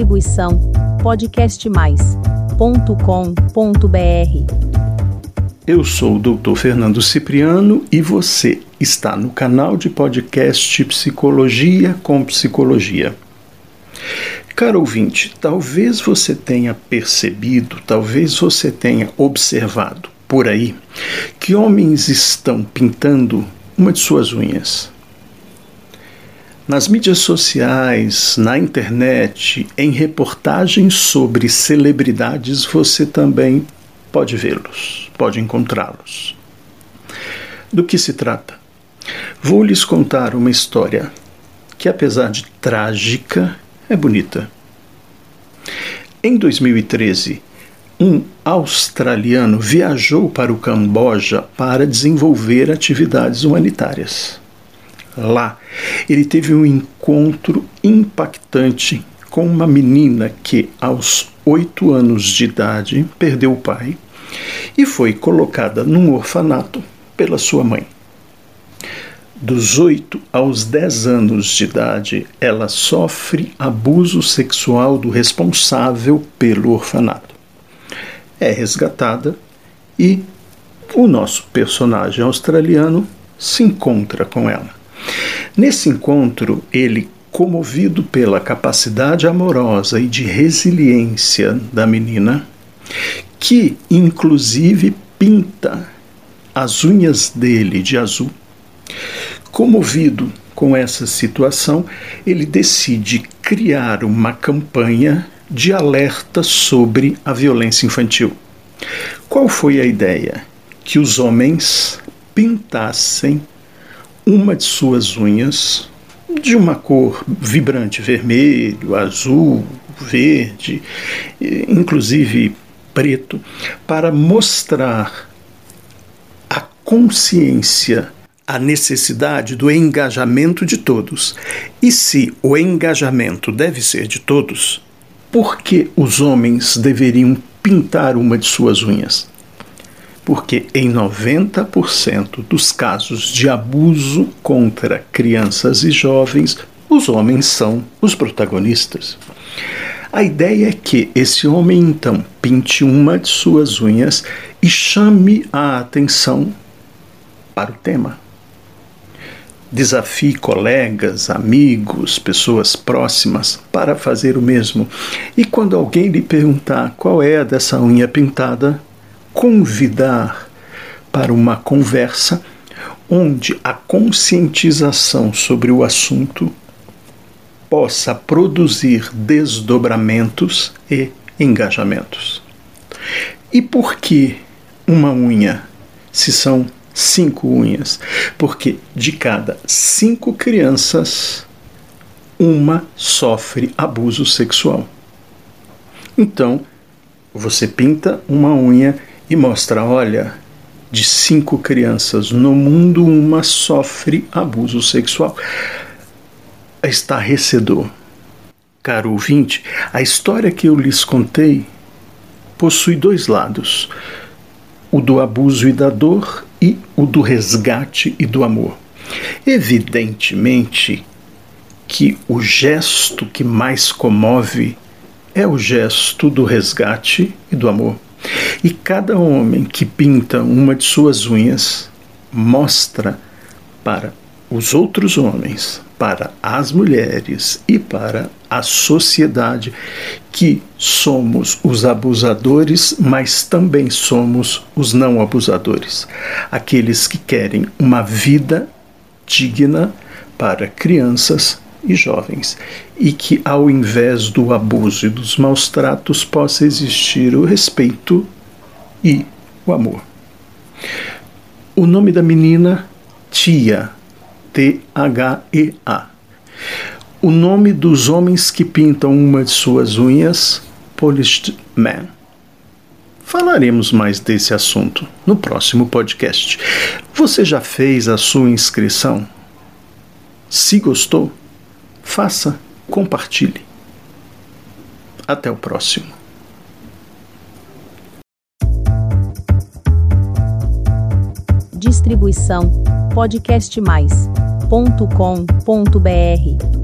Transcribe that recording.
Distribuição podcastmais.com.br. Eu sou o Dr. Fernando Cipriano e você está no canal de podcast Psicologia com Psicologia. Caro ouvinte, talvez você tenha percebido, talvez você tenha observado por aí que homens estão pintando uma de suas unhas. Nas mídias sociais, na internet, em reportagens sobre celebridades, você também pode vê-los, pode encontrá-los. Do que se trata? Vou lhes contar uma história que, apesar de trágica, é bonita. Em 2013, um australiano viajou para o Camboja para desenvolver atividades humanitárias lá, ele teve um encontro impactante com uma menina que, aos oito anos de idade, perdeu o pai e foi colocada num orfanato pela sua mãe. Dos 8 aos 10 anos de idade, ela sofre abuso sexual do responsável pelo orfanato. É resgatada e o nosso personagem australiano se encontra com ela. Nesse encontro, ele, comovido pela capacidade amorosa e de resiliência da menina, que inclusive pinta as unhas dele de azul, comovido com essa situação, ele decide criar uma campanha de alerta sobre a violência infantil. Qual foi a ideia? Que os homens pintassem uma de suas unhas de uma cor vibrante, vermelho, azul, verde, inclusive preto, para mostrar a consciência, a necessidade do engajamento de todos. E se o engajamento deve ser de todos, por que os homens deveriam pintar uma de suas unhas? Porque em 90% dos casos de abuso contra crianças e jovens, os homens são os protagonistas. A ideia é que esse homem então pinte uma de suas unhas e chame a atenção para o tema. Desafie colegas, amigos, pessoas próximas para fazer o mesmo. E quando alguém lhe perguntar qual é a dessa unha pintada, convidar para uma conversa onde a conscientização sobre o assunto possa produzir desdobramentos e engajamentos. E por que uma unha, se são cinco unhas? Porque de cada cinco crianças, uma sofre abuso sexual. Então, você pinta uma unha e mostra: olha, de cinco crianças no mundo, uma sofre abuso sexual. Estarrecedor. Caro ouvinte, a história que eu lhes contei possui dois lados: o do abuso e da dor e o do resgate e do amor. Evidentemente que o gesto que mais comove é o gesto do resgate e do amor. E cada homem que pinta uma de suas unhas mostra para os outros homens, para as mulheres e para a sociedade que somos os abusadores, mas também somos os não abusadores. Aqueles que querem uma vida digna para crianças e jovens, e que ao invés do abuso e dos maus tratos possa existir o respeito e o amor. O nome da menina, Tia, T-H-E-A. O nome dos homens que pintam uma de suas unhas, Polished Man. Falaremos mais desse assunto no próximo podcast. Você já fez a sua inscrição? Se gostou, faça, compartilhe. Até o próximo. Distribuição podcastmais.com.br